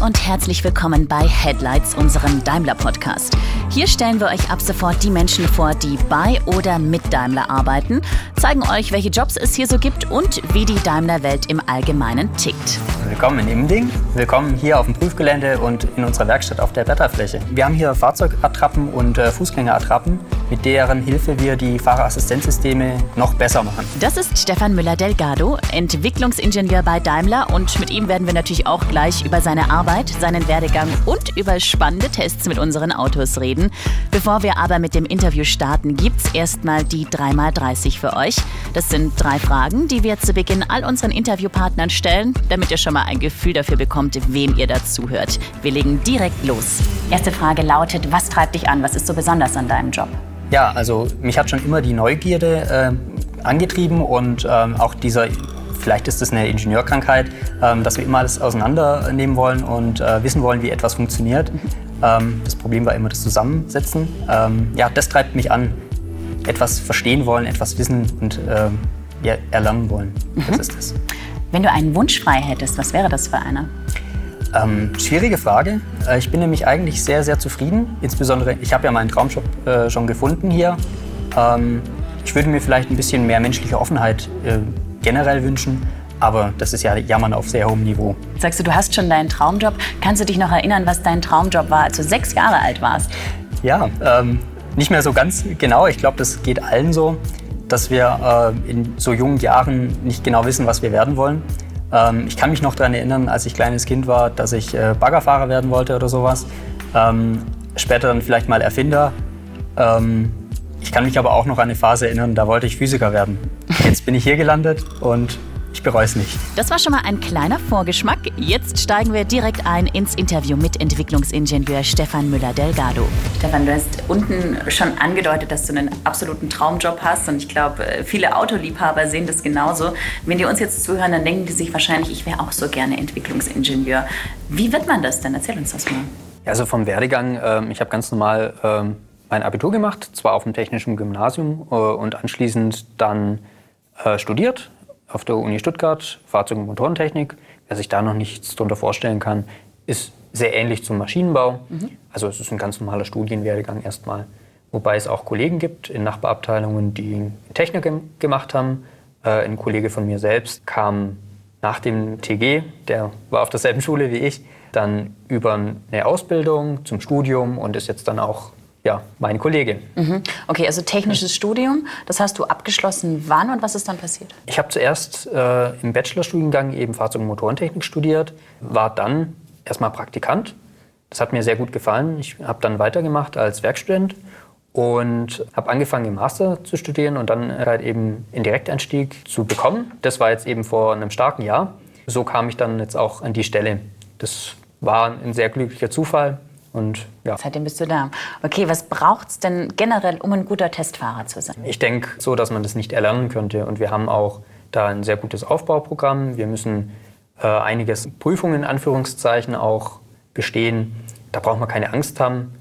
und herzlich willkommen bei Headlights, unserem Daimler-Podcast. Hier stellen wir euch ab sofort die Menschen vor, die bei oder mit Daimler arbeiten, zeigen euch, welche Jobs es hier so gibt und wie die Daimler-Welt im Allgemeinen tickt. Willkommen in Immending, willkommen hier auf dem Prüfgelände und in unserer Werkstatt auf der Wetterfläche. Wir haben hier Fahrzeugattrappen und äh, Fußgängerattrappen, mit deren Hilfe wir die Fahrerassistenzsysteme noch besser machen. Das ist Stefan Müller-Delgado, Entwicklungsingenieur bei Daimler und mit ihm werden wir natürlich auch gleich über seine Arbeit, seinen Werdegang und über spannende Tests mit unseren Autos reden. Bevor wir aber mit dem Interview starten, gibt's erstmal die 3x30 für euch. Das sind drei Fragen, die wir zu Beginn all unseren Interviewpartnern stellen, damit ihr schon mal ein Gefühl dafür bekommt, wem ihr dazuhört. Wir legen direkt los. Erste Frage lautet, was treibt dich an? Was ist so besonders an deinem Job? Ja, also mich hat schon immer die Neugierde äh, angetrieben und ähm, auch dieser vielleicht ist es eine Ingenieurkrankheit, ähm, dass wir immer alles auseinandernehmen wollen und äh, wissen wollen, wie etwas funktioniert. Ähm, das Problem war immer das Zusammensetzen. Ähm, ja, das treibt mich an, etwas verstehen wollen, etwas wissen und ähm, ja, erlernen wollen. Mhm. Das ist es. Wenn du einen Wunsch frei hättest, was wäre das für einer? Ähm, schwierige Frage. Äh, ich bin nämlich eigentlich sehr, sehr zufrieden. Insbesondere, ich habe ja meinen Traumjob äh, schon gefunden hier. Ähm, ich würde mir vielleicht ein bisschen mehr menschliche Offenheit äh, generell wünschen. Aber das ist ja Jammern auf sehr hohem Niveau. Sagst du, du hast schon deinen Traumjob. Kannst du dich noch erinnern, was dein Traumjob war, als du sechs Jahre alt warst? Ja, ähm, nicht mehr so ganz genau. Ich glaube, das geht allen so, dass wir äh, in so jungen Jahren nicht genau wissen, was wir werden wollen. Ähm, ich kann mich noch daran erinnern, als ich kleines Kind war, dass ich äh, Baggerfahrer werden wollte oder sowas. Ähm, später dann vielleicht mal Erfinder. Ähm, ich kann mich aber auch noch an eine Phase erinnern, da wollte ich Physiker werden. Jetzt bin ich hier gelandet und ich bereue es nicht. Das war schon mal ein kleiner Vorgeschmack. Jetzt steigen wir direkt ein ins Interview mit Entwicklungsingenieur Stefan Müller-Delgado. Stefan, du hast unten schon angedeutet, dass du einen absoluten Traumjob hast. Und ich glaube, viele Autoliebhaber sehen das genauso. Wenn die uns jetzt zuhören, dann denken die sich wahrscheinlich, ich wäre auch so gerne Entwicklungsingenieur. Wie wird man das denn? Erzähl uns das mal. Also vom Werdegang, ähm, ich habe ganz normal ähm, mein Abitur gemacht, zwar auf dem technischen Gymnasium äh, und anschließend dann äh, studiert auf der Uni Stuttgart, Fahrzeug- und Motorentechnik. Wer sich da noch nichts darunter vorstellen kann, ist sehr ähnlich zum Maschinenbau. Also es ist ein ganz normaler Studienwerdegang erstmal. Wobei es auch Kollegen gibt in Nachbarabteilungen, die Technik gem- gemacht haben. Äh, ein Kollege von mir selbst kam nach dem TG, der war auf derselben Schule wie ich, dann über eine Ausbildung zum Studium und ist jetzt dann auch ja, mein Kollege. Mhm. Okay, also technisches Studium, das hast du abgeschlossen. Wann und was ist dann passiert? Ich habe zuerst äh, im Bachelorstudiengang eben Fahrzeug- und Motorentechnik studiert, war dann erstmal Praktikant. Das hat mir sehr gut gefallen. Ich habe dann weitergemacht als Werkstudent und habe angefangen im Master zu studieren und dann halt eben den Direkteinstieg zu bekommen. Das war jetzt eben vor einem starken Jahr. So kam ich dann jetzt auch an die Stelle. Das war ein sehr glücklicher Zufall und ja. Seitdem bist du da. Okay, was braucht es denn generell, um ein guter Testfahrer zu sein? Ich denke so, dass man das nicht erlernen könnte. Und wir haben auch da ein sehr gutes Aufbauprogramm. Wir müssen äh, einiges Prüfungen in Anführungszeichen auch bestehen. Da braucht man keine Angst haben.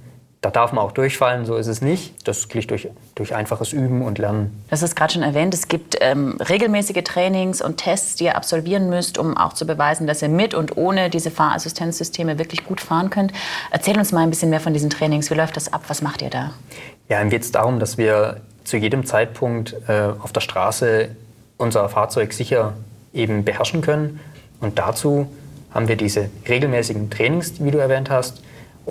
Da darf man auch durchfallen, so ist es nicht. Das geht durch, durch einfaches Üben und Lernen. Das ist gerade schon erwähnt, es gibt ähm, regelmäßige Trainings und Tests, die ihr absolvieren müsst, um auch zu beweisen, dass ihr mit und ohne diese Fahrassistenzsysteme wirklich gut fahren könnt. Erzähl uns mal ein bisschen mehr von diesen Trainings. Wie läuft das ab? Was macht ihr da? Ja, ihm geht es darum, dass wir zu jedem Zeitpunkt äh, auf der Straße unser Fahrzeug sicher eben beherrschen können. Und dazu haben wir diese regelmäßigen Trainings, wie du erwähnt hast.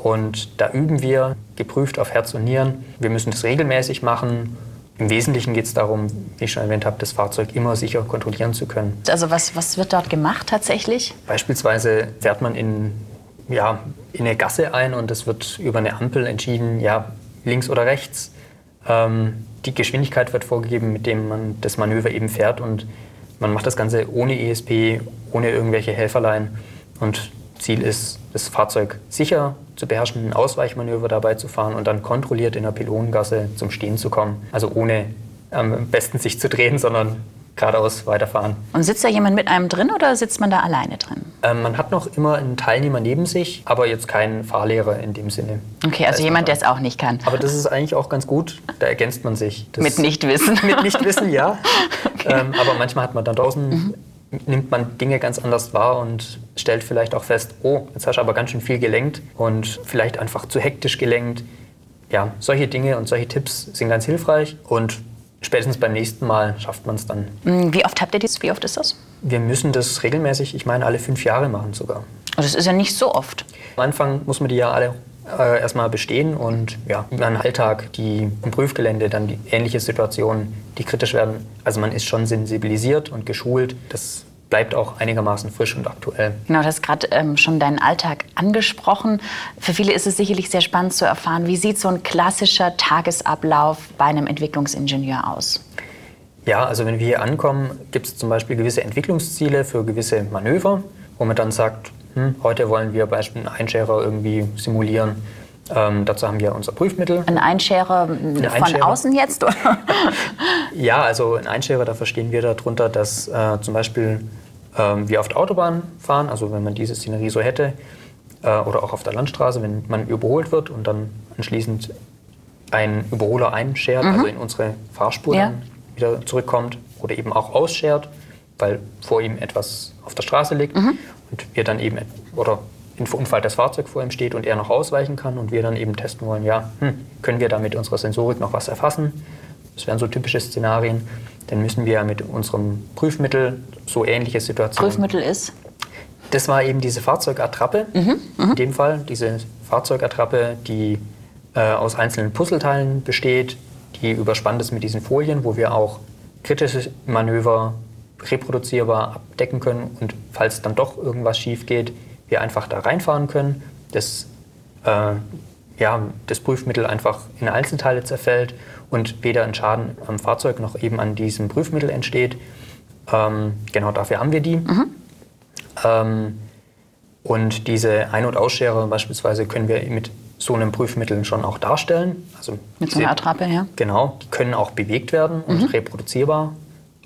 Und da üben wir, geprüft auf Herz und Nieren. Wir müssen das regelmäßig machen. Im Wesentlichen geht es darum, wie ich schon erwähnt habe, das Fahrzeug immer sicher kontrollieren zu können. Also was, was wird dort gemacht tatsächlich? Beispielsweise fährt man in, ja, in eine Gasse ein und es wird über eine Ampel entschieden, ja, links oder rechts. Ähm, die Geschwindigkeit wird vorgegeben, mit dem man das Manöver eben fährt und man macht das Ganze ohne ESP, ohne irgendwelche Helferlein und Ziel ist, das Fahrzeug sicher zu beherrschen, ein Ausweichmanöver dabei zu fahren und dann kontrolliert in der Pylonengasse zum Stehen zu kommen. Also ohne am besten sich zu drehen, sondern geradeaus weiterfahren. Und sitzt da jemand mit einem drin oder sitzt man da alleine drin? Ähm, man hat noch immer einen Teilnehmer neben sich, aber jetzt keinen Fahrlehrer in dem Sinne. Okay, also jemand, der es auch nicht kann. Aber das ist eigentlich auch ganz gut, da ergänzt man sich. Das Mit Nichtwissen. Mit Nichtwissen, ja. Ähm, aber manchmal hat man dann draußen nimmt man Dinge ganz anders wahr und stellt vielleicht auch fest, oh, jetzt hast du aber ganz schön viel gelenkt und vielleicht einfach zu hektisch gelenkt. Ja, solche Dinge und solche Tipps sind ganz hilfreich und spätestens beim nächsten Mal schafft man es dann. Hm, wie oft habt ihr das? Wie oft ist das? Wir müssen das regelmäßig, ich meine alle fünf Jahre machen sogar. Oh, das ist ja nicht so oft. Am Anfang muss man die ja alle äh, erstmal bestehen und ja, im Alltag, die im Prüfgelände, dann die ähnliche Situationen, die kritisch werden. Also man ist schon sensibilisiert und geschult. Das bleibt auch einigermaßen frisch und aktuell. Genau, du hast gerade ähm, schon deinen Alltag angesprochen. Für viele ist es sicherlich sehr spannend zu erfahren, wie sieht so ein klassischer Tagesablauf bei einem Entwicklungsingenieur aus? Ja, also wenn wir hier ankommen, gibt es zum Beispiel gewisse Entwicklungsziele für gewisse Manöver, wo man dann sagt, hm, heute wollen wir beispielsweise einen Einscherer irgendwie simulieren. Ähm, dazu haben wir unser Prüfmittel. Ein Einscherer ein von Einscherer. außen jetzt? Oder? ja, also ein Einscherer, da verstehen wir darunter, dass äh, zum Beispiel äh, wir auf der Autobahn fahren, also wenn man diese Szenerie so hätte, äh, oder auch auf der Landstraße, wenn man überholt wird und dann anschließend ein Überholer einschert, mhm. also in unsere Fahrspur ja. dann wieder zurückkommt oder eben auch ausschert, weil vor ihm etwas auf der Straße liegt. Mhm und wir dann eben, oder im Unfall das Fahrzeug vor ihm steht und er noch ausweichen kann und wir dann eben testen wollen, ja, hm, können wir da mit unserer Sensorik noch was erfassen? Das wären so typische Szenarien. Dann müssen wir mit unserem Prüfmittel so ähnliche Situationen. Prüfmittel ist? Das war eben diese Fahrzeugattrappe. Mhm, mh. In dem Fall diese Fahrzeugattrappe, die äh, aus einzelnen Puzzleteilen besteht, die überspannt ist mit diesen Folien, wo wir auch kritische Manöver reproduzierbar abdecken können und falls dann doch irgendwas schief geht, wir einfach da reinfahren können, das, äh, ja, das Prüfmittel einfach in Einzelteile zerfällt und weder ein Schaden am Fahrzeug noch eben an diesem Prüfmittel entsteht. Ähm, genau dafür haben wir die. Mhm. Ähm, und diese Ein- und Ausschere beispielsweise können wir mit so einem Prüfmittel schon auch darstellen. Also mit so einer Attrappe, ja. Genau, die können auch bewegt werden und mhm. reproduzierbar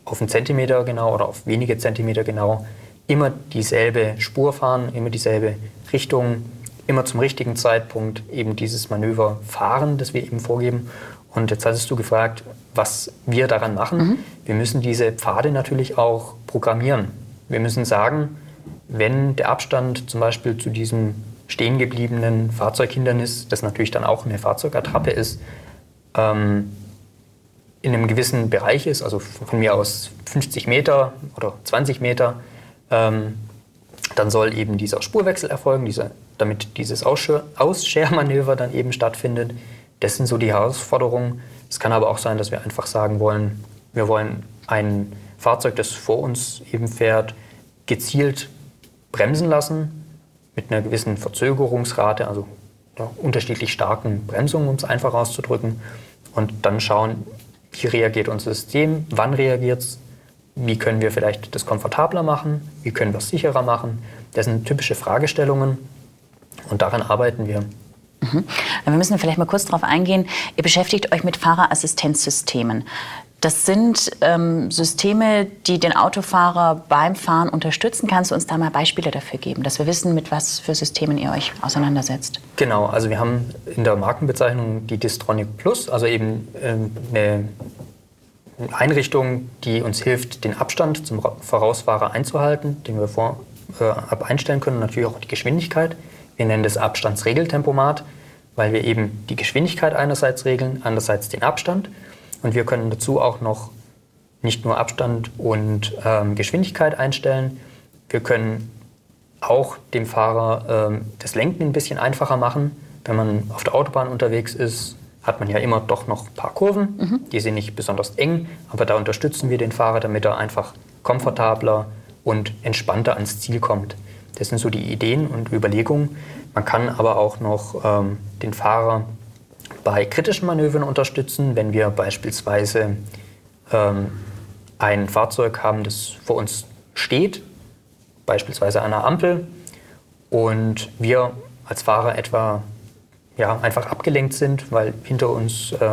auf einen Zentimeter genau oder auf wenige Zentimeter genau immer dieselbe Spur fahren, immer dieselbe Richtung, immer zum richtigen Zeitpunkt eben dieses Manöver fahren, das wir eben vorgeben. Und jetzt hattest du gefragt, was wir daran machen. Mhm. Wir müssen diese Pfade natürlich auch programmieren. Wir müssen sagen, wenn der Abstand zum Beispiel zu diesem stehen gebliebenen Fahrzeughindernis, das natürlich dann auch eine Fahrzeugattrappe ist, ähm, in einem gewissen Bereich ist, also von mir aus 50 Meter oder 20 Meter, ähm, dann soll eben dieser Spurwechsel erfolgen, dieser, damit dieses Ausschermanöver dann eben stattfindet. Das sind so die Herausforderungen. Es kann aber auch sein, dass wir einfach sagen wollen, wir wollen ein Fahrzeug, das vor uns eben fährt, gezielt bremsen lassen mit einer gewissen Verzögerungsrate, also unterschiedlich starken Bremsungen, um es einfach auszudrücken. Und dann schauen, wie reagiert unser System, wann reagiert es, wie können wir vielleicht das komfortabler machen, wie können wir es sicherer machen. Das sind typische Fragestellungen und daran arbeiten wir. Mhm. Wir müssen vielleicht mal kurz darauf eingehen. Ihr beschäftigt euch mit Fahrerassistenzsystemen. Das sind ähm, Systeme, die den Autofahrer beim Fahren unterstützen. Kannst du uns da mal Beispiele dafür geben, dass wir wissen, mit was für Systemen ihr euch auseinandersetzt? Genau, also wir haben in der Markenbezeichnung die Distronic Plus, also eben ähm, eine Einrichtung, die uns hilft, den Abstand zum Vorausfahrer einzuhalten, den wir vorab äh, einstellen können, und natürlich auch die Geschwindigkeit. Wir nennen das Abstandsregeltempomat, weil wir eben die Geschwindigkeit einerseits regeln, andererseits den Abstand. Und wir können dazu auch noch nicht nur Abstand und ähm, Geschwindigkeit einstellen, wir können auch dem Fahrer ähm, das Lenken ein bisschen einfacher machen. Wenn man auf der Autobahn unterwegs ist, hat man ja immer doch noch ein paar Kurven. Mhm. Die sind nicht besonders eng, aber da unterstützen wir den Fahrer, damit er einfach komfortabler und entspannter ans Ziel kommt. Das sind so die Ideen und Überlegungen. Man kann aber auch noch ähm, den Fahrer bei kritischen Manövern unterstützen, wenn wir beispielsweise ähm, ein Fahrzeug haben, das vor uns steht, beispielsweise an einer Ampel, und wir als Fahrer etwa ja, einfach abgelenkt sind, weil hinter uns äh,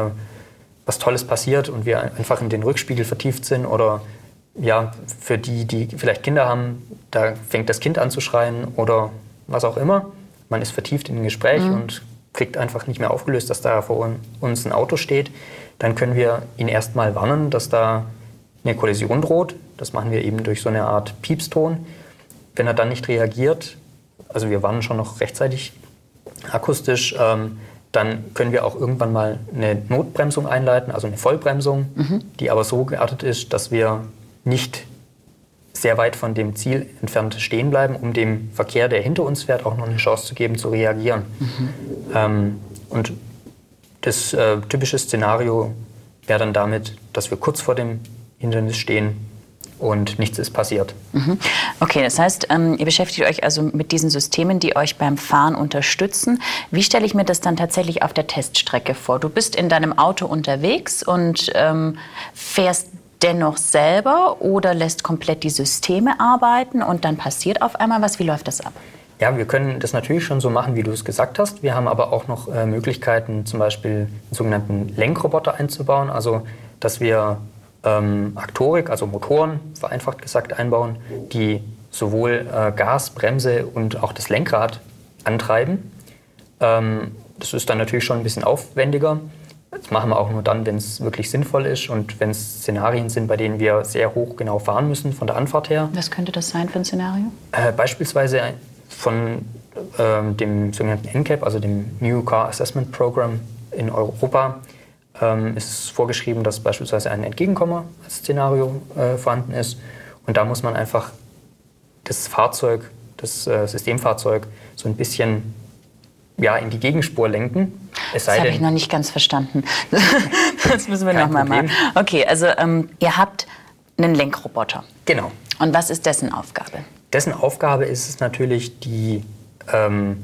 was Tolles passiert und wir einfach in den Rückspiegel vertieft sind oder ja, für die, die vielleicht Kinder haben, da fängt das Kind an zu schreien oder was auch immer. Man ist vertieft in ein Gespräch mhm. und kriegt einfach nicht mehr aufgelöst, dass da vor uns ein Auto steht, dann können wir ihn erstmal warnen, dass da eine Kollision droht. Das machen wir eben durch so eine Art Piepston. Wenn er dann nicht reagiert, also wir warnen schon noch rechtzeitig akustisch, ähm, dann können wir auch irgendwann mal eine Notbremsung einleiten, also eine Vollbremsung, mhm. die aber so geartet ist, dass wir nicht sehr weit von dem Ziel entfernt stehen bleiben, um dem Verkehr, der hinter uns fährt, auch noch eine Chance zu geben, zu reagieren. Mhm. Ähm, und das äh, typische Szenario wäre dann damit, dass wir kurz vor dem Hindernis stehen und nichts ist passiert. Mhm. Okay, das heißt, ähm, ihr beschäftigt euch also mit diesen Systemen, die euch beim Fahren unterstützen. Wie stelle ich mir das dann tatsächlich auf der Teststrecke vor? Du bist in deinem Auto unterwegs und ähm, fährst dennoch selber oder lässt komplett die Systeme arbeiten und dann passiert auf einmal was? Wie läuft das ab? Ja, wir können das natürlich schon so machen, wie du es gesagt hast. Wir haben aber auch noch äh, Möglichkeiten, zum Beispiel einen sogenannten Lenkroboter einzubauen, also dass wir ähm, Aktorik, also Motoren, vereinfacht gesagt, einbauen, die sowohl äh, Gas, Bremse und auch das Lenkrad antreiben. Ähm, das ist dann natürlich schon ein bisschen aufwendiger. Das machen wir auch nur dann, wenn es wirklich sinnvoll ist und wenn es Szenarien sind, bei denen wir sehr hoch genau fahren müssen von der Anfahrt her. Was könnte das sein für ein Szenario? Äh, beispielsweise von äh, dem sogenannten NCAP, also dem New Car Assessment Program in Europa, ähm, ist es vorgeschrieben, dass beispielsweise ein Entgegenkommer als Szenario äh, vorhanden ist. Und da muss man einfach das Fahrzeug, das äh, Systemfahrzeug, so ein bisschen ja, in die Gegenspur lenken. Es das habe ich noch nicht ganz verstanden. das müssen wir nochmal machen. Okay, also ähm, ihr habt einen Lenkroboter. Genau. Und was ist dessen Aufgabe? Dessen Aufgabe ist es natürlich, die, ähm,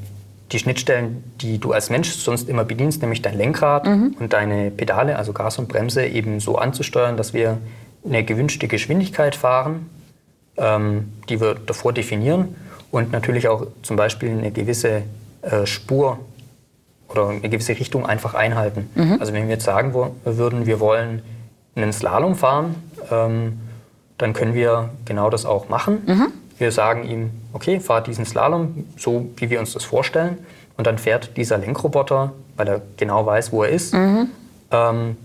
die Schnittstellen, die du als Mensch sonst immer bedienst, nämlich dein Lenkrad mhm. und deine Pedale, also Gas und Bremse, eben so anzusteuern, dass wir eine gewünschte Geschwindigkeit fahren, ähm, die wir davor definieren und natürlich auch zum Beispiel eine gewisse äh, Spur oder eine gewisse Richtung einfach einhalten. Mhm. Also wenn wir jetzt sagen würden, wir wollen einen Slalom fahren, ähm, dann können wir genau das auch machen. Mhm. Wir sagen ihm, okay, fahr diesen Slalom so, wie wir uns das vorstellen. Und dann fährt dieser Lenkroboter, weil er genau weiß, wo er ist, mhm. ähm,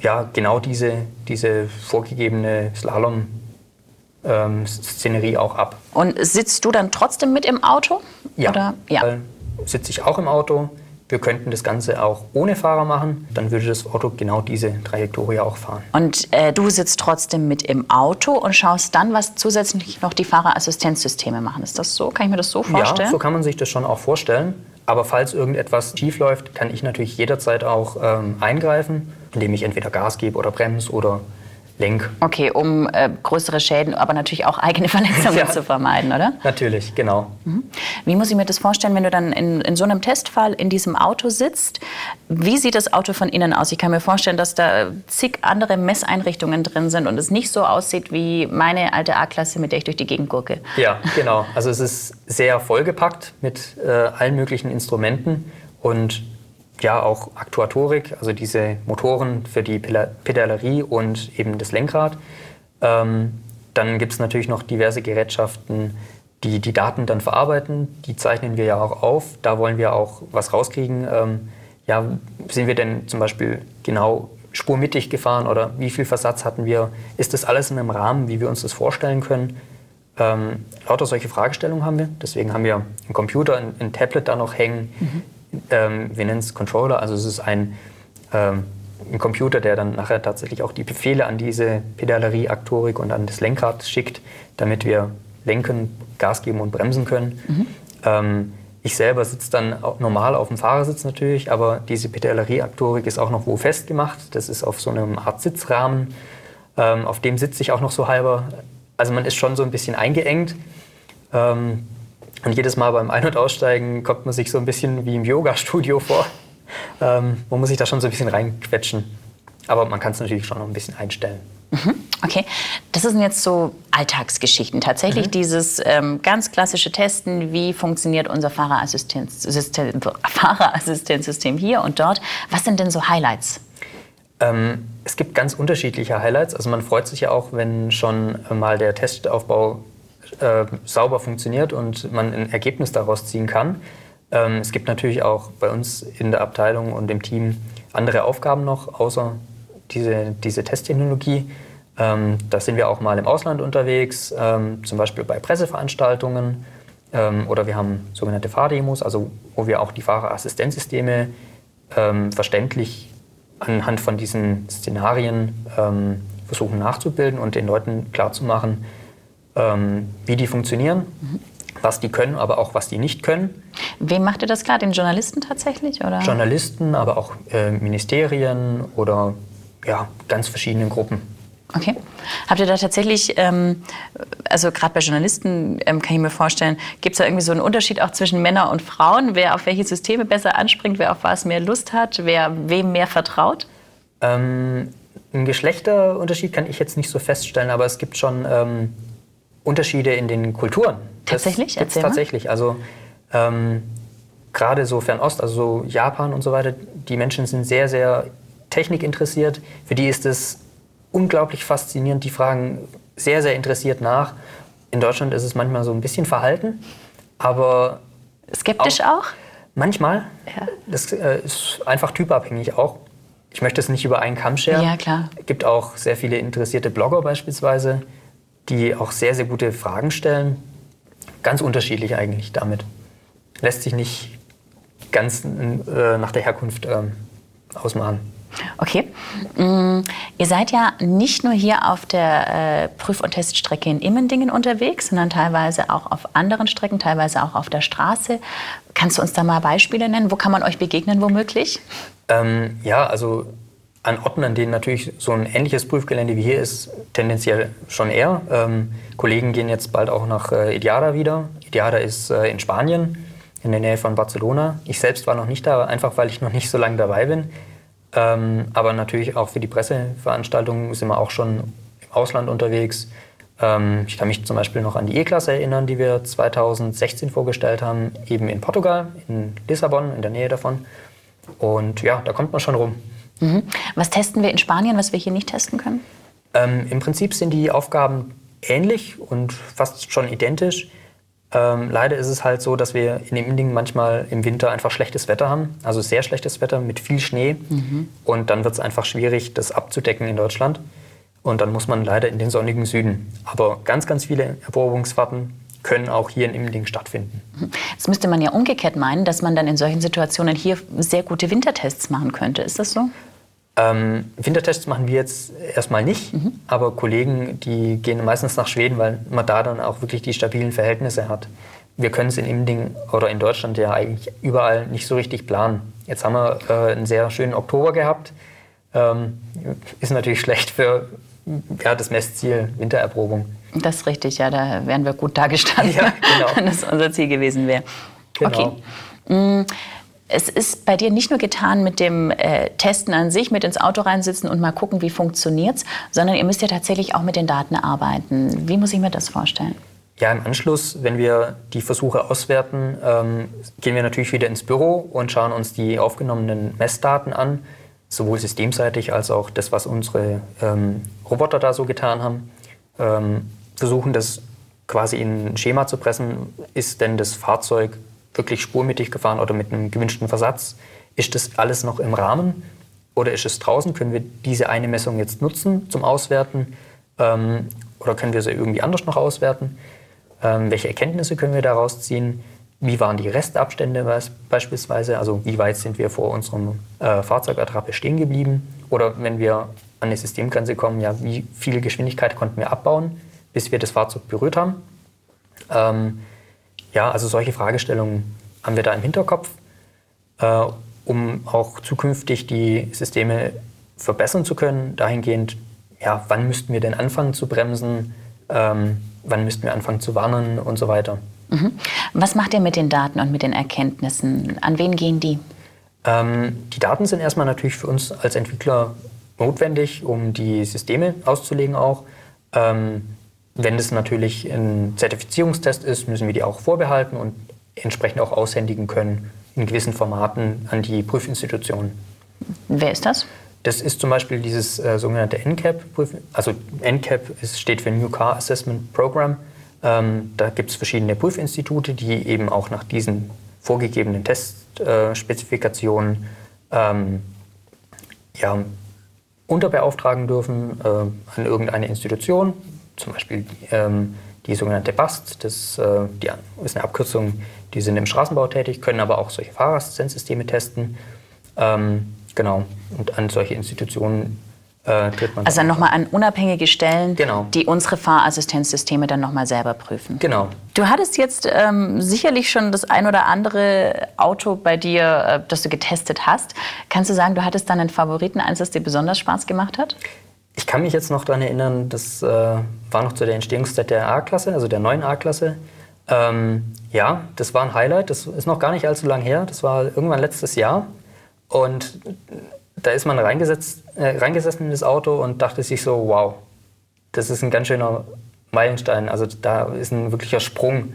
ja, genau diese, diese vorgegebene Slalom-Szenerie ähm, auch ab. Und sitzt du dann trotzdem mit im Auto? Ja, Oder? ja. Sitze ich auch im Auto. Wir könnten das Ganze auch ohne Fahrer machen, dann würde das Auto genau diese Trajektorie auch fahren. Und äh, du sitzt trotzdem mit im Auto und schaust dann, was zusätzlich noch die Fahrerassistenzsysteme machen. Ist das so? Kann ich mir das so vorstellen? Ja, so kann man sich das schon auch vorstellen. Aber falls irgendetwas schief läuft, kann ich natürlich jederzeit auch ähm, eingreifen, indem ich entweder Gas gebe oder bremse oder Lenk. Okay, um äh, größere Schäden, aber natürlich auch eigene Verletzungen ja, zu vermeiden, oder? Natürlich, genau. Mhm. Wie muss ich mir das vorstellen, wenn du dann in, in, so einem Testfall in diesem Auto sitzt? Wie sieht das Auto von innen aus? Ich kann mir vorstellen, dass da zig andere Messeinrichtungen drin sind und es nicht so aussieht wie meine alte A-Klasse, mit der ich durch die Gegend gucke. Ja, genau. Also es ist sehr vollgepackt mit äh, allen möglichen Instrumenten und ja auch Aktuatorik, also diese Motoren für die Pedalerie und eben das Lenkrad. Ähm, dann gibt es natürlich noch diverse Gerätschaften, die die Daten dann verarbeiten. Die zeichnen wir ja auch auf. Da wollen wir auch was rauskriegen. Ähm, ja, sind wir denn zum Beispiel genau spurmittig gefahren oder wie viel Versatz hatten wir? Ist das alles in einem Rahmen, wie wir uns das vorstellen können? Ähm, lauter solche Fragestellungen haben wir. Deswegen haben wir einen Computer, ein, ein Tablet da noch hängen, mhm ähm, wir nennen es Controller, also es ist ein, ähm, ein Computer, der dann nachher tatsächlich auch die Befehle an diese Pedalerie, Aktorik und an das Lenkrad schickt, damit wir lenken, Gas geben und bremsen können. Mhm. Ähm, ich selber sitze dann normal auf dem Fahrersitz natürlich, aber diese Pedalerie-Aktorik ist auch noch wo festgemacht. Das ist auf so einem Art Sitzrahmen. Ähm, auf dem sitze ich auch noch so halber. Also man ist schon so ein bisschen eingeengt. Ähm, und jedes Mal beim Ein- und Aussteigen kommt man sich so ein bisschen wie im Yoga-Studio vor. Ähm, man muss sich da schon so ein bisschen reinquetschen. Aber man kann es natürlich schon noch ein bisschen einstellen. Mhm, okay, das sind jetzt so Alltagsgeschichten. Tatsächlich mhm. dieses ähm, ganz klassische Testen, wie funktioniert unser Fahrerassistenzsystem, Fahrerassistenzsystem hier und dort. Was sind denn so Highlights? Ähm, es gibt ganz unterschiedliche Highlights. Also man freut sich ja auch, wenn schon mal der Testaufbau äh, sauber funktioniert und man ein Ergebnis daraus ziehen kann. Ähm, es gibt natürlich auch bei uns in der Abteilung und im Team andere Aufgaben noch, außer diese, diese Testtechnologie. Ähm, da sind wir auch mal im Ausland unterwegs, ähm, zum Beispiel bei Presseveranstaltungen. Ähm, oder wir haben sogenannte Fahrdemos, also wo wir auch die Fahrerassistenzsysteme ähm, verständlich anhand von diesen Szenarien ähm, versuchen nachzubilden und den Leuten klarzumachen, ähm, wie die funktionieren, mhm. was die können, aber auch was die nicht können. Wem macht ihr das klar? Den Journalisten tatsächlich? Oder? Journalisten, aber auch äh, Ministerien oder ja, ganz verschiedene Gruppen. Okay. Habt ihr da tatsächlich, ähm, also gerade bei Journalisten ähm, kann ich mir vorstellen, gibt es da irgendwie so einen Unterschied auch zwischen Männern und Frauen, wer auf welche Systeme besser anspringt, wer auf was mehr Lust hat, wer wem mehr vertraut? Ähm, einen Geschlechterunterschied kann ich jetzt nicht so feststellen, aber es gibt schon ähm, Unterschiede in den Kulturen. Tatsächlich? Das tatsächlich. Also ähm, gerade so Fernost, also so Japan und so weiter, die Menschen sind sehr, sehr technikinteressiert. Für die ist es unglaublich faszinierend. Die fragen sehr, sehr interessiert nach. In Deutschland ist es manchmal so ein bisschen verhalten, aber. Skeptisch auch? auch? Manchmal. Ja. Das äh, ist einfach typabhängig auch. Ich möchte es nicht über einen Kamm scheren. Ja, klar. Es gibt auch sehr viele interessierte Blogger beispielsweise, die auch sehr, sehr gute Fragen stellen. Ganz unterschiedlich eigentlich damit. Lässt sich nicht ganz äh, nach der Herkunft äh, ausmachen. Okay. Mm, ihr seid ja nicht nur hier auf der äh, Prüf- und Teststrecke in Immendingen unterwegs, sondern teilweise auch auf anderen Strecken, teilweise auch auf der Straße. Kannst du uns da mal Beispiele nennen? Wo kann man euch begegnen, womöglich? Ähm, ja, also an Orten, an denen natürlich so ein ähnliches Prüfgelände wie hier ist, tendenziell schon eher. Ähm, Kollegen gehen jetzt bald auch nach äh, Idiada wieder. Idiada ist äh, in Spanien, in der Nähe von Barcelona. Ich selbst war noch nicht da, einfach weil ich noch nicht so lange dabei bin. Ähm, aber natürlich auch für die Presseveranstaltungen sind wir auch schon im Ausland unterwegs. Ähm, ich kann mich zum Beispiel noch an die E-Klasse erinnern, die wir 2016 vorgestellt haben, eben in Portugal, in Lissabon, in der Nähe davon. Und ja, da kommt man schon rum. Mhm. Was testen wir in Spanien, was wir hier nicht testen können? Ähm, Im Prinzip sind die Aufgaben ähnlich und fast schon identisch. Ähm, leider ist es halt so, dass wir in Immendingen manchmal im Winter einfach schlechtes Wetter haben, also sehr schlechtes Wetter mit viel Schnee. Mhm. Und dann wird es einfach schwierig, das abzudecken in Deutschland. Und dann muss man leider in den sonnigen Süden. Aber ganz, ganz viele Erprobungsfahrten können auch hier in Immendingen stattfinden. Das müsste man ja umgekehrt meinen, dass man dann in solchen Situationen hier sehr gute Wintertests machen könnte. Ist das so? Ähm, Wintertests machen wir jetzt erstmal nicht, mhm. aber Kollegen, die gehen meistens nach Schweden, weil man da dann auch wirklich die stabilen Verhältnisse hat. Wir können es in Immending oder in Deutschland ja eigentlich überall nicht so richtig planen. Jetzt haben wir äh, einen sehr schönen Oktober gehabt. Ähm, ist natürlich schlecht für ja, das Messziel Wintererprobung. Das ist richtig, ja, da wären wir gut dargestanden, ja, genau. wenn das unser Ziel gewesen wäre. Genau. Okay. Mm, es ist bei dir nicht nur getan mit dem äh, Testen an sich, mit ins Auto reinsitzen und mal gucken, wie funktioniert es, sondern ihr müsst ja tatsächlich auch mit den Daten arbeiten. Wie muss ich mir das vorstellen? Ja, im Anschluss, wenn wir die Versuche auswerten, ähm, gehen wir natürlich wieder ins Büro und schauen uns die aufgenommenen Messdaten an, sowohl systemseitig als auch das, was unsere ähm, Roboter da so getan haben. Ähm, versuchen das quasi in ein Schema zu pressen, ist denn das Fahrzeug wirklich spurmittig gefahren oder mit einem gewünschten Versatz? Ist das alles noch im Rahmen oder ist es draußen? Können wir diese eine Messung jetzt nutzen zum Auswerten ähm, oder können wir sie irgendwie anders noch auswerten? Ähm, welche Erkenntnisse können wir daraus ziehen? Wie waren die Restabstände beispielsweise? Also wie weit sind wir vor unserem äh, Fahrzeugattrappe stehen geblieben? Oder wenn wir an eine Systemgrenze kommen, ja, wie viel Geschwindigkeit konnten wir abbauen, bis wir das Fahrzeug berührt haben? Ähm, ja, also solche Fragestellungen haben wir da im Hinterkopf, äh, um auch zukünftig die Systeme verbessern zu können. Dahingehend, ja, wann müssten wir denn anfangen zu bremsen, ähm, wann müssten wir anfangen zu warnen und so weiter. Mhm. Was macht ihr mit den Daten und mit den Erkenntnissen? An wen gehen die? Ähm, die Daten sind erstmal natürlich für uns als Entwickler notwendig, um die Systeme auszulegen auch. Ähm, wenn das natürlich ein Zertifizierungstest ist, müssen wir die auch vorbehalten und entsprechend auch aushändigen können in gewissen Formaten an die Prüfinstitutionen. Wer ist das? Das ist zum Beispiel dieses äh, sogenannte NCAP. Also NCAP ist, steht für New Car Assessment Program. Ähm, da gibt es verschiedene Prüfinstitute, die eben auch nach diesen vorgegebenen Testspezifikationen äh, ähm, ja, unterbeauftragen dürfen äh, an irgendeine Institution, zum Beispiel ähm, die sogenannte BAST, das äh, die ist eine Abkürzung, die sind im Straßenbau tätig, können aber auch solche Fahrerassistenzsysteme testen. Ähm, genau, und an solche Institutionen äh, tritt man. Also nochmal an unabhängige Stellen, Genau. die unsere Fahrassistenzsysteme dann nochmal selber prüfen. Genau. Du hattest jetzt ähm, sicherlich schon das ein oder andere Auto bei dir, äh, das du getestet hast. Kannst du sagen, du hattest dann einen Favoriten, eins, das dir besonders Spaß gemacht hat? Ich kann mich jetzt noch daran erinnern, das äh, war noch zu der Entstehungszeit der A-Klasse, also der neuen A-Klasse. Ähm, ja, das war ein Highlight. Das ist noch gar nicht allzu lang her. Das war irgendwann letztes Jahr. Und da ist man reingesetzt, äh, reingesessen in das Auto und dachte sich so, wow, das ist ein ganz schöner Meilenstein. Also da ist ein wirklicher Sprung.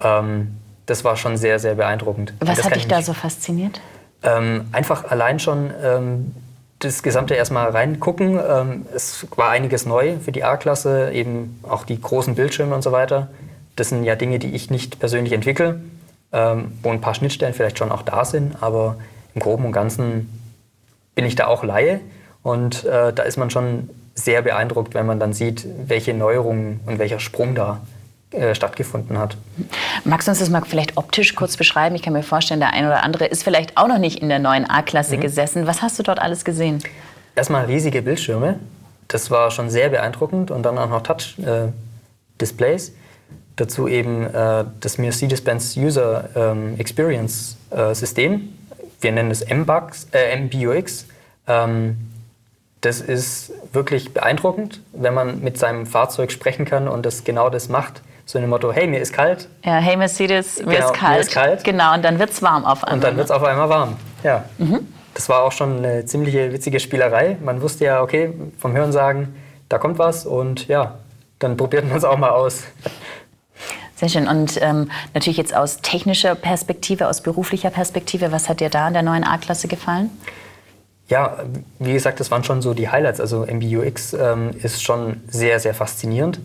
Ähm, das war schon sehr, sehr beeindruckend. Was hat dich ich da so fasziniert? ähm, einfach allein schon ähm, das Gesamte erstmal reingucken. Ähm, es war einiges neu für die A-Klasse, eben auch die großen Bildschirme und so weiter. Das sind ja Dinge, die ich nicht persönlich entwickle, ähm, wo ein paar Schnittstellen vielleicht schon auch da sind, aber im Groben und Ganzen bin ich da auch Laie und äh, da ist man schon sehr beeindruckt, wenn man dann sieht, welche Neuerungen und welcher Sprung da äh, stattgefunden hat. Magst du uns das mal vielleicht optisch kurz beschreiben? Ich kann mir vorstellen, der ein oder andere ist vielleicht auch noch nicht in der neuen A-Klasse Mhm. gesessen. Was hast du dort alles gesehen? Erstmal riesige Bildschirme. Das war schon sehr beeindruckend. Und dann auch noch Touch-Displays. Dazu eben äh, das Mercedes-Benz User ähm, Experience äh, System. Wir nennen es MBUX, äh, MBUX. Ähm, das ist wirklich beeindruckend, wenn man mit seinem Fahrzeug sprechen kann und das genau das macht. So in dem Motto, hey, mir ist kalt. Ja, hey Mercedes, mir, Genau, ist mir kalt. ist kalt. Genau, und dann wird es warm auf einmal. Und dann wird es auf einmal warm. Ja. Mhm. Das war auch schon eine ziemliche witzige Spielerei. Man wusste ja, okay, vom Hörensagen, da kommt was und ja, dann probiert man es auch mal aus. Sehr schön. Und ähm, natürlich jetzt aus technischer Perspektive, aus beruflicher Perspektive, was hat dir da in der neuen A-Klasse gefallen? Ja, wie gesagt, das waren schon so die Highlights. Also MBUX ähm, ist schon sehr, sehr faszinierend.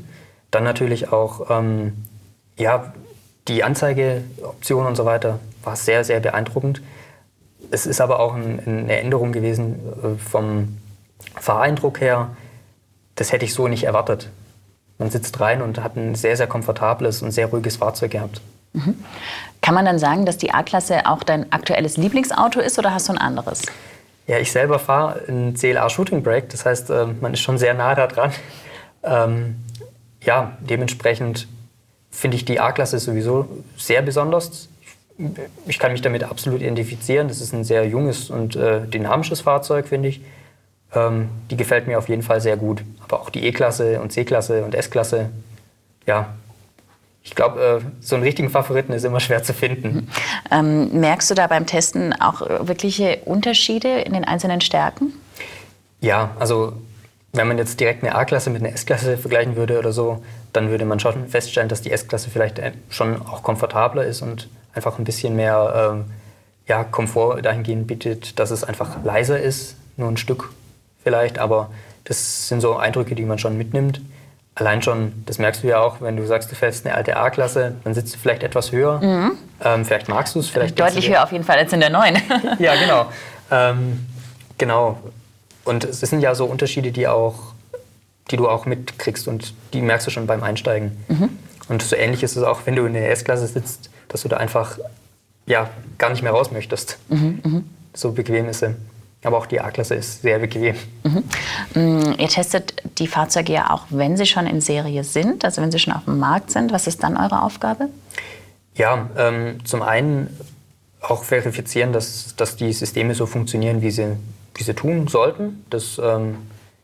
Dann natürlich auch ähm, ja, die Anzeigeoption und so weiter war sehr, sehr beeindruckend. Es ist aber auch ein, eine Änderung gewesen äh, vom Fahreindruck her. Das hätte ich so nicht erwartet. Man sitzt rein und hat ein sehr, sehr komfortables und sehr ruhiges Fahrzeug gehabt. Kann man dann sagen, dass die A-Klasse auch dein aktuelles Lieblingsauto ist oder hast du ein anderes? Ja, ich selber fahre ein CLA Shooting Brake, das heißt, äh, man ist schon sehr nah da dran. Ja, dementsprechend finde ich die A-Klasse sowieso sehr besonders. Ich kann mich damit absolut identifizieren. Das ist ein sehr junges und äh, dynamisches Fahrzeug, finde ich. Ähm, die gefällt mir auf jeden Fall sehr gut. Aber auch die E-Klasse und C-Klasse und S-Klasse, ja, ich glaube, äh, so einen richtigen Favoriten ist immer schwer zu finden. Ähm, merkst du da beim Testen auch äh, wirkliche Unterschiede in den einzelnen Stärken? Ja, also wenn man jetzt direkt eine A-Klasse mit einer S-Klasse vergleichen würde oder so, dann würde man schon feststellen, dass die S-Klasse vielleicht äh, schon auch komfortabler ist und einfach ein bisschen mehr ähm, ja, Komfort dahingehend bietet, dass es einfach leiser ist, nur ein Stück vielleicht, aber das sind so Eindrücke, die man schon mitnimmt. Allein schon, das merkst du ja auch, wenn du sagst, du fährst eine alte A-Klasse, dann sitzt du vielleicht etwas höher. Ähm, vielleicht magst du es, vielleicht Deutlich höher auf jeden Fall als in der neuen. ja, genau. Ähm, genau. Und es sind ja so Unterschiede, die, auch, die du auch mitkriegst und die merkst du schon beim Einsteigen. Und so ähnlich ist es auch, wenn du in der S-Klasse sitzt, dass du da einfach ja, gar nicht mehr raus möchtest. So bequem ist sie. Aber auch die A-Klasse ist sehr bequem. Mm, Ihr testet die Fahrzeuge ja auch, wenn sie schon in Serie sind, also wenn sie schon auf dem Markt sind. Was ist dann eure Aufgabe? Ja, ähm, zum einen auch verifizieren, dass, dass die Systeme so funktionieren, wie sie, wie sie tun sollten. Das, ähm,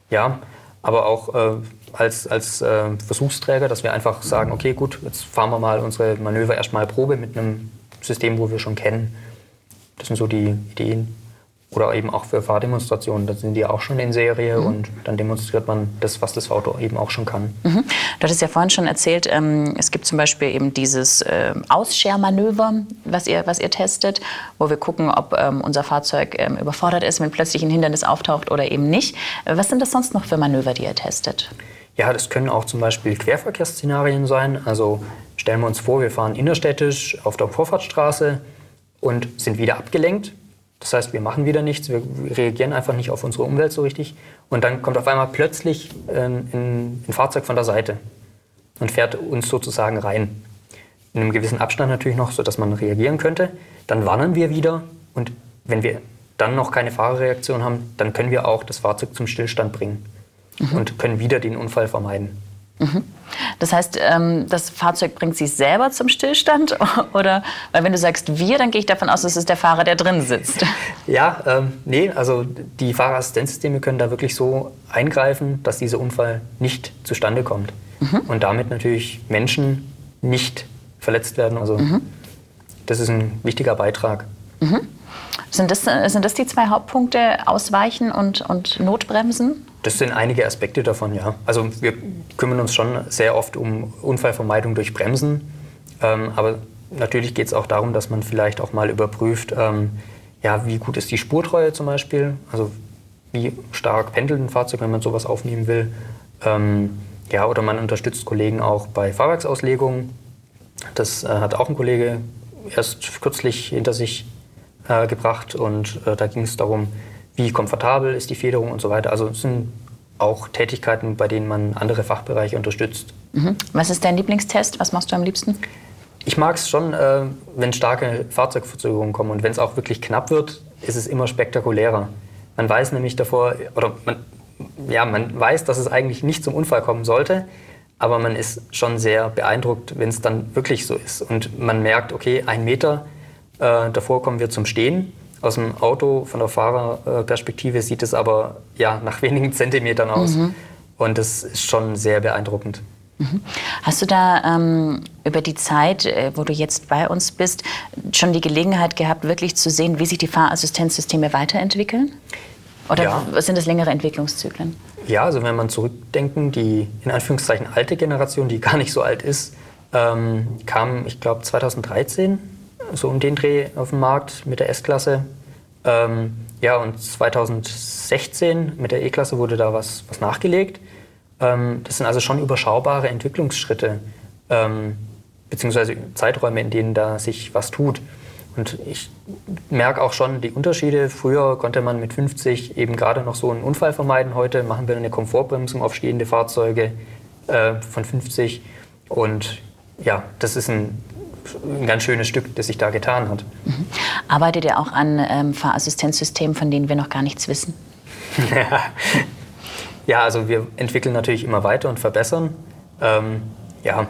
ja, aber auch äh, als, als äh, Versuchsträger, dass wir einfach sagen, okay, gut, jetzt fahren wir mal unsere Manöver erstmal Probe mit einem System, wo wir schon kennen. Das sind so die Ideen. Oder eben auch für Fahrdemonstrationen, da sind die auch schon in Serie und dann demonstriert man das, was das Auto eben auch schon kann. Mhm. Du hattest ja vorhin schon erzählt, ähm, es gibt zum Beispiel eben dieses ähm, Ausschermanöver, was ihr, was ihr testet, wo wir gucken, ob ähm, unser Fahrzeug ähm, überfordert ist, wenn plötzlich ein Hindernis auftaucht oder eben nicht. Äh, Was sind das sonst noch für Manöver, die ihr testet? Ja, das können auch zum Beispiel Querverkehrsszenarien sein. Also stellen wir uns vor, wir fahren innerstädtisch auf der Vorfahrtsstraße und sind wieder abgelenkt. Das heißt, wir machen wieder nichts, wir reagieren einfach nicht auf unsere Umwelt so richtig. Und dann kommt auf einmal plötzlich ähm, ein, ein Fahrzeug von der Seite und fährt uns sozusagen rein. In einem gewissen Abstand natürlich noch, sodass man reagieren könnte. Dann warnen wir wieder und wenn wir dann noch keine Fahrerreaktion haben, dann können wir auch das Fahrzeug zum Stillstand bringen mhm. und können wieder den Unfall vermeiden. Mhm. Das heißt, ähm, das Fahrzeug bringt sich selber zum Stillstand? Oder, weil wenn du sagst wir, dann gehe ich davon aus, es ist der Fahrer, der drin sitzt. Ja, ähm, nee, also die Fahrerassistenzsysteme können da wirklich so eingreifen, dass dieser Unfall nicht zustande kommt. Mhm. Und damit natürlich Menschen nicht verletzt werden. Also mhm. das ist ein wichtiger Beitrag. Mhm. Sind das, äh, sind das die zwei Hauptpunkte, Ausweichen und, und Notbremsen? Das sind einige Aspekte davon, ja. Also wir kümmern uns schon sehr oft um Unfallvermeidung durch Bremsen. Ähm, aber natürlich geht es auch darum, dass man vielleicht auch mal überprüft, ähm, ja, wie gut ist die Spurtreue zum Beispiel. Also wie stark pendelt ein Fahrzeug, wenn man sowas aufnehmen will. Ähm, ja, oder man unterstützt Kollegen auch bei Fahrwerksauslegungen. Das äh, hat auch ein Kollege erst kürzlich hinter sich äh, gebracht und äh, da ging es darum, wie komfortabel ist die Federung und so weiter. Also es sind auch Tätigkeiten, bei denen man andere Fachbereiche unterstützt. Mhm. Was ist dein Lieblingstest? Was machst du am liebsten? Ich mag es schon, äh, wenn starke Fahrzeugverzögerungen kommen und wenn es auch wirklich knapp wird, ist es immer spektakulärer. Man weiß nämlich davor, oder man, ja, man weiß, dass es eigentlich nicht zum Unfall kommen sollte, aber man ist schon sehr beeindruckt, wenn es dann wirklich so ist. Und man merkt, okay, ein Meter äh, davor kommen wir zum Stehen. Aus dem Auto von der Fahrerperspektive sieht es aber ja, nach wenigen Zentimetern aus. Mhm. Und das ist schon sehr beeindruckend. Mhm. Hast du da ähm, über die Zeit, äh, wo du jetzt bei uns bist, schon die Gelegenheit gehabt, wirklich zu sehen, wie sich die Fahrassistenzsysteme weiterentwickeln? Oder ja. sind das längere Entwicklungszyklen? Ja, also wenn man zurückdenken, die in Anführungszeichen alte Generation, die gar nicht so alt ist, ähm, kam, ich glaube, 2013 so um den Dreh auf den Markt mit der S-Klasse. Ähm, ja, und 2016 mit der E-Klasse wurde da was, was nachgelegt. Ähm, das sind also schon überschaubare Entwicklungsschritte, ähm, beziehungsweise Zeiträume, in denen da sich was tut. Und ich merke auch schon die Unterschiede. Früher konnte man mit 50 eben gerade noch so einen Unfall vermeiden. Heute machen wir eine Komfortbremsung auf stehende Fahrzeuge äh, von 50. Und ja, das ist ein ein ganz schönes Stück, das sich da getan hat. Mhm. Arbeitet ihr auch an ähm, Fahrassistenzsystemen, von denen wir noch gar nichts wissen? ja, also wir entwickeln natürlich immer weiter und verbessern. Ähm, ja,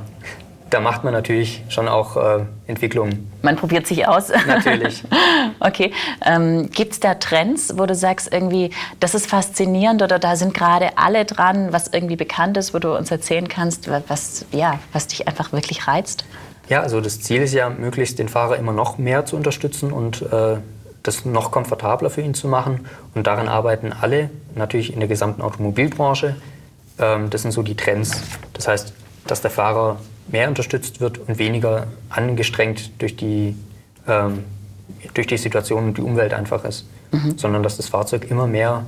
da macht man natürlich schon auch äh, Entwicklungen. Man probiert sich aus. Natürlich. okay. Ähm, Gibt es da Trends, wo du sagst, irgendwie, das ist faszinierend oder da sind gerade alle dran, was irgendwie bekannt ist, wo du uns erzählen kannst, was, ja, was dich einfach wirklich reizt? Ja, also das Ziel ist ja, möglichst den Fahrer immer noch mehr zu unterstützen und äh, das noch komfortabler für ihn zu machen. Und daran arbeiten alle, natürlich in der gesamten Automobilbranche. Ähm, das sind so die Trends. Das heißt, dass der Fahrer mehr unterstützt wird und weniger angestrengt durch die, ähm, durch die Situation und die Umwelt einfach ist, mhm. sondern dass das Fahrzeug immer mehr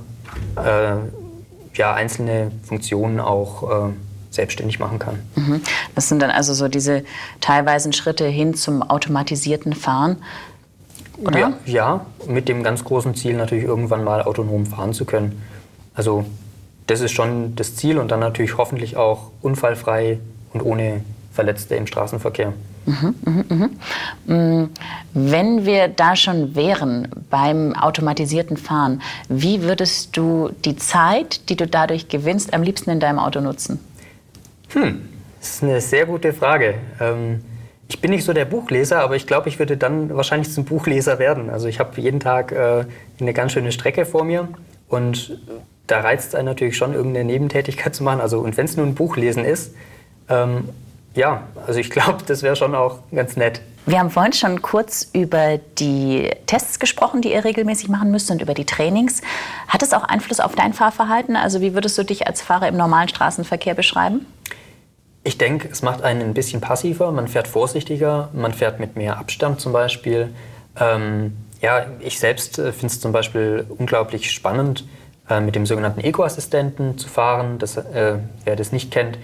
äh, ja, einzelne Funktionen auch äh, selbstständig machen kann. Mhm. Das sind dann also so diese teilweisen Schritte hin zum automatisierten Fahren. Oder? Ja, ja, mit dem ganz großen Ziel natürlich irgendwann mal autonom fahren zu können. Also das ist schon das Ziel und dann natürlich hoffentlich auch unfallfrei und ohne Verletzte im Straßenverkehr. Mhm, mh, mh. Mm, wenn wir da schon wären beim automatisierten Fahren, wie würdest du die Zeit, die du dadurch gewinnst, am liebsten in deinem Auto nutzen? Hm, das ist eine sehr gute Frage. Ähm, ich bin nicht so der Buchleser, aber ich glaube, ich würde dann wahrscheinlich zum Buchleser werden. Also ich habe jeden Tag äh, eine ganz schöne Strecke vor mir und da reizt es einen natürlich schon, irgendeine Nebentätigkeit zu machen. Also, und wenn es nur ein Buchlesen ist, ähm, ja, also ich glaube, das wäre schon auch ganz nett. Wir haben vorhin schon kurz über die Tests gesprochen, die ihr regelmäßig machen müsst und über die Trainings. Hat es auch Einfluss auf dein Fahrverhalten? Also wie würdest du dich als Fahrer im normalen Straßenverkehr beschreiben? Ich denke, es macht einen ein bisschen passiver, man fährt vorsichtiger, man fährt mit mehr Abstand zum Beispiel. Ähm, ja, ich selbst äh, finde es zum Beispiel unglaublich spannend, äh, mit dem sogenannten Eco-Assistenten zu fahren. Das, äh, wer das nicht kennt,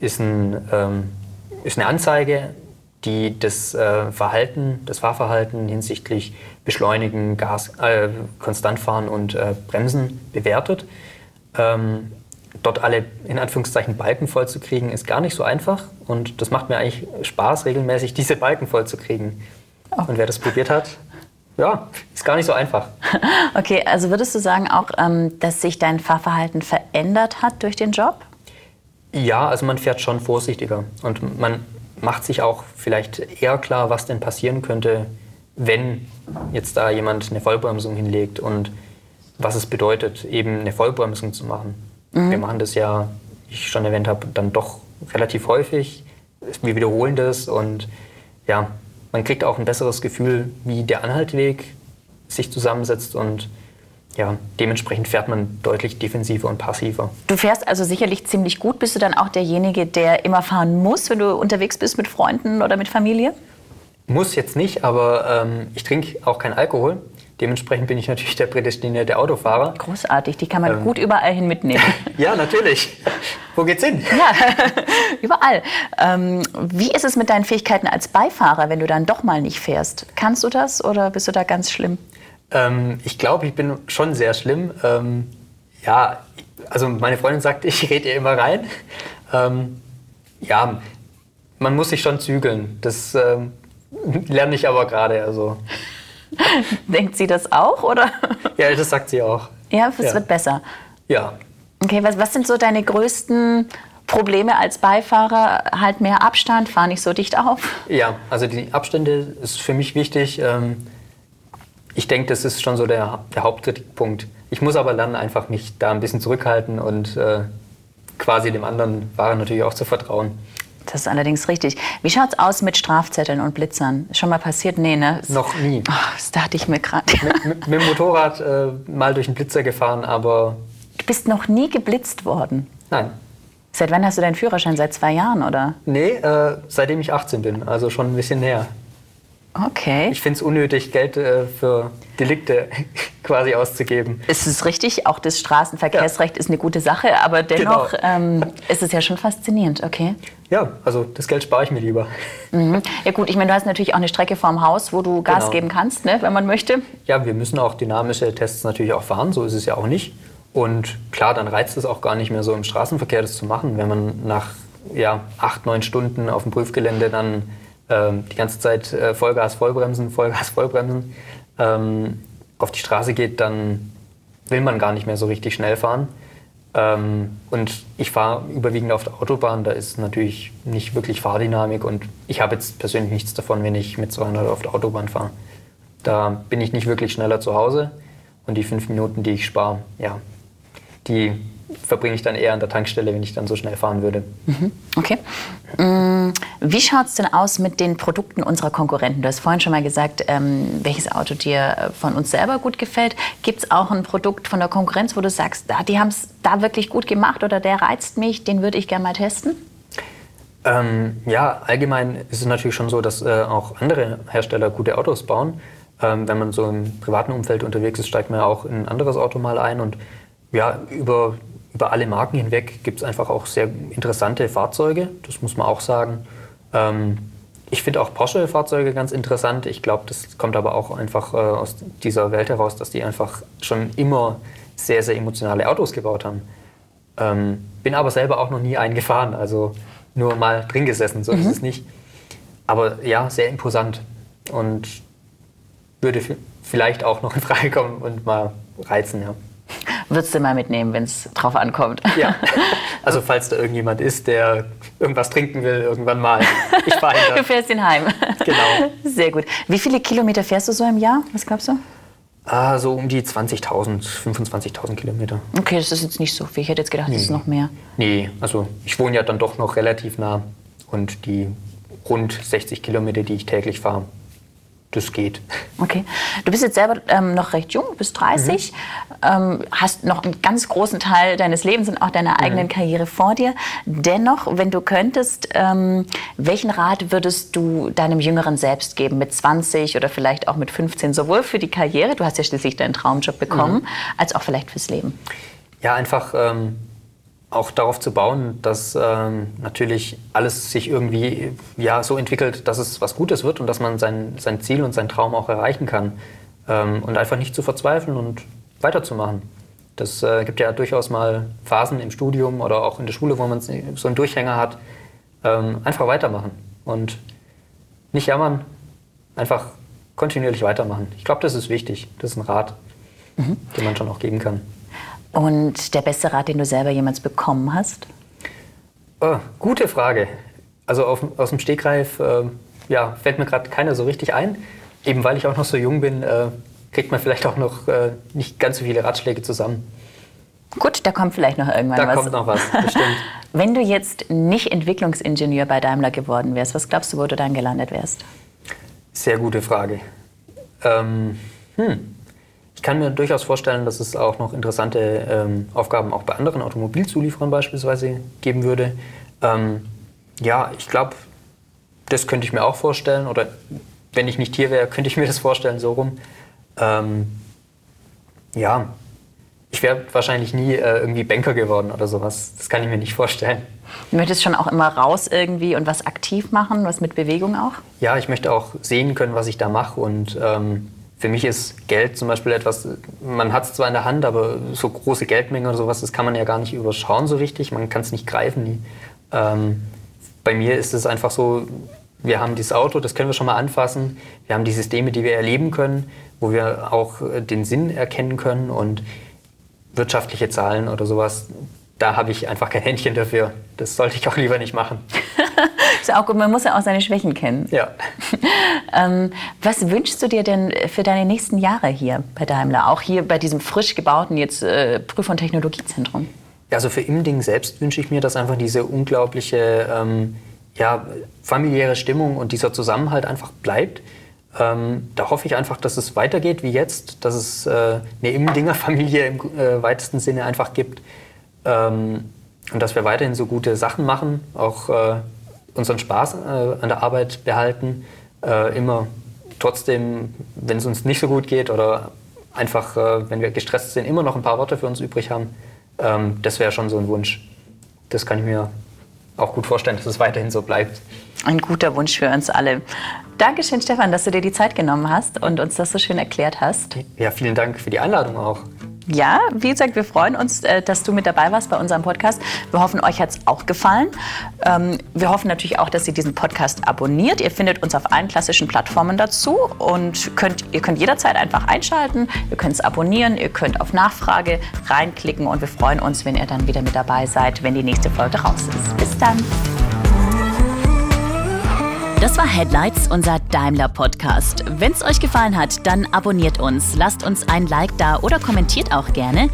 ist, ein, ähm, ist eine Anzeige die das äh, Verhalten, das Fahrverhalten hinsichtlich Beschleunigen, Gas, äh, konstant fahren und Bremsen bewertet. Ähm, dort alle in Anführungszeichen Balken voll zu kriegen, ist gar nicht so einfach. Und das macht mir eigentlich Spaß, regelmäßig diese Balken voll zu kriegen. Oh. Und wer das probiert hat, ja, ist gar nicht so einfach. Okay, also würdest du sagen auch, ähm, dass sich dein Fahrverhalten verändert hat durch den Job? Ja, also man fährt schon vorsichtiger und man macht sich auch vielleicht eher klar, was denn passieren könnte, wenn jetzt da jemand eine Vollbremsung hinlegt und was es bedeutet, eben eine Vollbremsung zu machen. Mhm. Wir machen das ja, wie ich schon erwähnt habe, dann doch relativ häufig. Wir wiederholen das und ja, man kriegt auch ein besseres Gefühl, wie der Anhaltweg sich zusammensetzt und ja, dementsprechend fährt man deutlich defensiver und passiver. Du fährst also sicherlich ziemlich gut. Bist du dann auch derjenige, der immer fahren muss, wenn du unterwegs bist mit Freunden oder mit Familie? Muss jetzt nicht, aber ähm, ich trinke auch keinen Alkohol. Dementsprechend bin ich natürlich der prädestinierte Autofahrer. Großartig, die kann man ähm, gut überall hin mitnehmen. ja, natürlich. Wo geht's hin? Ja, überall. Ähm, wie ist es mit deinen Fähigkeiten als Beifahrer, wenn du dann doch mal nicht fährst? Kannst du das oder bist du da ganz schlimm? Ähm, ich glaube, ich bin schon sehr schlimm. Ähm, ja, also meine Freundin sagt, ich rede ihr immer rein. Ähm, ja, man muss sich schon zügeln. Das ähm, lerne ich aber gerade. Also. Denkt sie das auch, oder? Ja, das sagt sie auch. Ja, es ja. wird besser. Ja. Okay, was, was sind so deine größten Probleme als Beifahrer? Halt mehr Abstand, fahr nicht so dicht auf? Ja, also die Abstände ist für mich wichtig. Ähm, ich denke, das ist schon so der, der Hauptkritikpunkt. Ich muss aber lernen, einfach mich da ein bisschen zurückhalten und äh, quasi dem anderen Fahrer natürlich auch zu vertrauen. Das ist allerdings richtig. Wie schaut es aus mit Strafzetteln und Blitzern? Schon mal passiert? Nee, ne? Noch nie. Oh, das dachte ich mir gerade. Mit, mit, mit, dem Motorrad äh, mal durch einen Blitzer gefahren, aber. Du bist noch nie geblitzt worden? Nein. Seit wann hast du deinen Führerschein? Seit zwei Jahren, oder? Nee, äh, seitdem ich 18 bin, also schon ein bisschen näher. Okay. Ich finde es unnötig, Geld äh, für Delikte quasi auszugeben. Es ist richtig, auch das Straßenverkehrsrecht ja. ist eine gute Sache, aber dennoch genau. ähm, ist es ja schon faszinierend, okay? Ja, also das Geld spare ich mir lieber. Mhm. Ja gut, ich meine, du hast natürlich auch eine Strecke vorm Haus, wo du Gas genau. geben kannst, ne, wenn man möchte. Ja, wir müssen auch dynamische Tests natürlich auch fahren, so ist es ja auch nicht. Und klar, dann reizt es auch gar nicht mehr so im Straßenverkehr das zu machen, wenn man nach ja, acht, neun Stunden auf dem Prüfgelände dann ähm, die ganze Zeit äh, Vollgas, Vollbremsen, Vollgas, Vollbremsen ähm, auf die Straße geht, dann will man gar nicht mehr so richtig schnell fahren. Ähm, und ich fahre überwiegend auf der Autobahn, da ist natürlich nicht wirklich Fahrdynamik und ich habe jetzt persönlich nichts davon, wenn ich mit 200 auf der Autobahn fahre. Da bin ich nicht wirklich schneller zu Hause und die fünf Minuten, die ich spare, ja, die verbringe ich dann eher an der Tankstelle, wenn ich dann so schnell fahren würde. Mhm. Okay. Mm, wie schaut es denn aus mit den Produkten unserer Konkurrenten? Du hast vorhin schon mal gesagt, ähm, welches Auto dir von uns selber gut gefällt. Gibt es auch ein Produkt von der Konkurrenz, wo du sagst, die haben es da wirklich gut gemacht oder der reizt mich, den würde ich gerne mal testen? Ähm, ja, allgemein ist es natürlich schon so, dass äh, auch andere Hersteller gute Autos bauen. Ähm, wenn man so im privaten Umfeld unterwegs ist, steigt man ja auch in ein anderes Auto mal ein und ja, über über alle Marken hinweg gibt es einfach auch sehr interessante Fahrzeuge, das muss man auch sagen. Ähm, ich finde auch Porsche-Fahrzeuge ganz interessant. Ich glaube, das kommt aber auch einfach äh, aus dieser Welt heraus, dass die einfach schon immer sehr, sehr emotionale Autos gebaut haben. Ähm, bin aber selber auch noch nie einen gefahren, also nur mal drin gesessen, so mhm. ist es nicht. Aber ja, sehr imposant und würde vielleicht auch noch in Frage kommen und mal reizen, ja. Würdest du mal mitnehmen, wenn es drauf ankommt? Ja. Also falls da irgendjemand ist, der irgendwas trinken will, irgendwann mal. Ich fahre ihn Du fährst ihn heim. Genau. Sehr gut. Wie viele Kilometer fährst du so im Jahr? Was glaubst du? Ah, so um die 20.000, 25.000 Kilometer. Okay, das ist jetzt nicht so viel. Ich hätte jetzt gedacht, nee. das ist noch mehr. Nee, also ich wohne ja dann doch noch relativ nah. Und die rund 60 Kilometer, die ich täglich fahre, das geht. Okay. Du bist jetzt selber ähm, noch recht jung, bist 30, mhm. ähm, hast noch einen ganz großen Teil deines Lebens und auch deiner eigenen mhm. Karriere vor dir. Dennoch, wenn du könntest, ähm, welchen Rat würdest du deinem jüngeren Selbst geben, mit 20 oder vielleicht auch mit 15, sowohl für die Karriere, du hast ja schließlich deinen Traumjob bekommen, mhm. als auch vielleicht fürs Leben? Ja, einfach ähm, auch darauf zu bauen, dass ähm, natürlich alles sich irgendwie ja, so entwickelt, dass es was Gutes wird und dass man sein, sein Ziel und seinen Traum auch erreichen kann. Ähm, und einfach nicht zu verzweifeln und weiterzumachen. Das äh, gibt ja durchaus mal Phasen im Studium oder auch in der Schule, wo man so einen Durchhänger hat. Ähm, einfach weitermachen und nicht jammern, einfach kontinuierlich weitermachen. Ich glaube, das ist wichtig. Das ist ein Rat, mhm. den man schon auch geben kann. Und der beste Rat, den du selber jemals bekommen hast? Oh, gute Frage. Also auf, aus dem Stegreif äh, ja, fällt mir gerade keiner so richtig ein. Eben weil ich auch noch so jung bin, äh, kriegt man vielleicht auch noch äh, nicht ganz so viele Ratschläge zusammen. Gut, da kommt vielleicht noch irgendwann da was. Da kommt noch was, bestimmt. Wenn du jetzt nicht Entwicklungsingenieur bei Daimler geworden wärst, was glaubst du, wo du dann gelandet wärst? Sehr gute Frage. Ähm, hm. Ich kann mir durchaus vorstellen, dass es auch noch interessante ähm, Aufgaben auch bei anderen Automobilzulieferern beispielsweise geben würde. Ähm, ja, ich glaube, das könnte ich mir auch vorstellen. Oder wenn ich nicht hier wäre, könnte ich mir das vorstellen, so rum. Ähm, ja, ich wäre wahrscheinlich nie äh, irgendwie Banker geworden oder sowas. Das kann ich mir nicht vorstellen. Du möchtest schon auch immer raus irgendwie und was aktiv machen, was mit Bewegung auch? Ja, ich möchte auch sehen können, was ich da mache. Und ähm, für mich ist Geld zum Beispiel etwas, man hat es zwar in der Hand, aber so große Geldmengen oder sowas, das kann man ja gar nicht überschauen so richtig. Man kann es nicht greifen. Nie. Ähm, bei mir ist es einfach so, wir haben dieses Auto, das können wir schon mal anfassen. Wir haben die Systeme, die wir erleben können, wo wir auch äh, den Sinn erkennen können. Und wirtschaftliche Zahlen oder sowas, da habe ich einfach kein Händchen dafür. Das sollte ich auch lieber nicht machen. ist auch gut, man muss ja auch seine Schwächen kennen. Ja. ähm, was wünschst du dir denn für deine nächsten Jahre hier bei Daimler? Auch hier bei diesem frisch gebauten jetzt äh, Prüf- und Technologiezentrum? Also für Imding selbst wünsche ich mir, dass einfach diese unglaubliche ähm, ja, familiäre Stimmung und dieser Zusammenhalt einfach bleibt ähm, da hoffe ich einfach, dass es weitergeht wie jetzt, dass es äh, eine Immendinger Familie im äh, weitesten Sinne einfach gibt ähm, und dass wir weiterhin so gute Sachen machen, auch äh, unseren Spaß äh, an der Arbeit behalten, äh, immer trotzdem, wenn es uns nicht so gut geht oder einfach, äh, wenn wir gestresst sind, immer noch ein paar Worte für uns übrig haben. Ähm, das wäre schon so ein Wunsch. Das kann ich mir auch gut vorstellen, dass es weiterhin so bleibt. Ein guter Wunsch für uns alle. Dankeschön, Stefan, dass du dir die Zeit genommen hast und uns das so schön erklärt hast. Ja, vielen Dank für die Einladung auch. Ja, wie gesagt, wir freuen uns, äh, dass du mit dabei warst bei unserem Podcast. Wir hoffen, euch hat es auch gefallen. Ähm, wir hoffen natürlich auch, dass ihr diesen Podcast abonniert. Ihr findet uns auf allen klassischen Plattformen dazu und könnt, ihr könnt jederzeit einfach einschalten. Ihr könnt es abonnieren, ihr könnt auf Nachfrage reinklicken und wir freuen uns, wenn ihr dann wieder mit dabei seid, wenn die nächste Folge raus ist. Bis dann. Das war Headlights, unser Daimler-Podcast. Wenn es euch gefallen hat, dann abonniert uns, lasst uns ein Like da oder kommentiert auch gerne.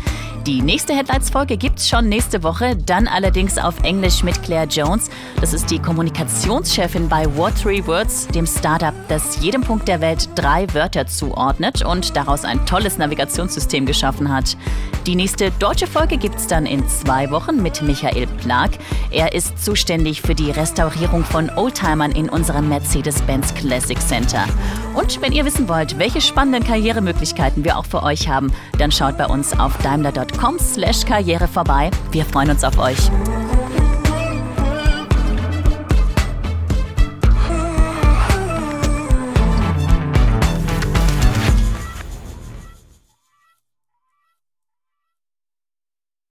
Die nächste Headlights-Folge gibt's schon nächste Woche, dann allerdings auf Englisch mit Claire Jones. Das ist die Kommunikationschefin bei What Three Words, dem Startup, das jedem Punkt der Welt drei Wörter zuordnet und daraus ein tolles Navigationssystem geschaffen hat. Die nächste deutsche Folge gibt's dann in zwei Wochen mit Michael Plag. Er ist zuständig für die Restaurierung von Oldtimern in unserem Mercedes-Benz Classic Center. Und wenn ihr wissen wollt, welche spannenden Karrieremöglichkeiten wir auch für euch haben, dann schaut bei uns auf daimler.com karriere vorbei. Wir freuen uns auf euch.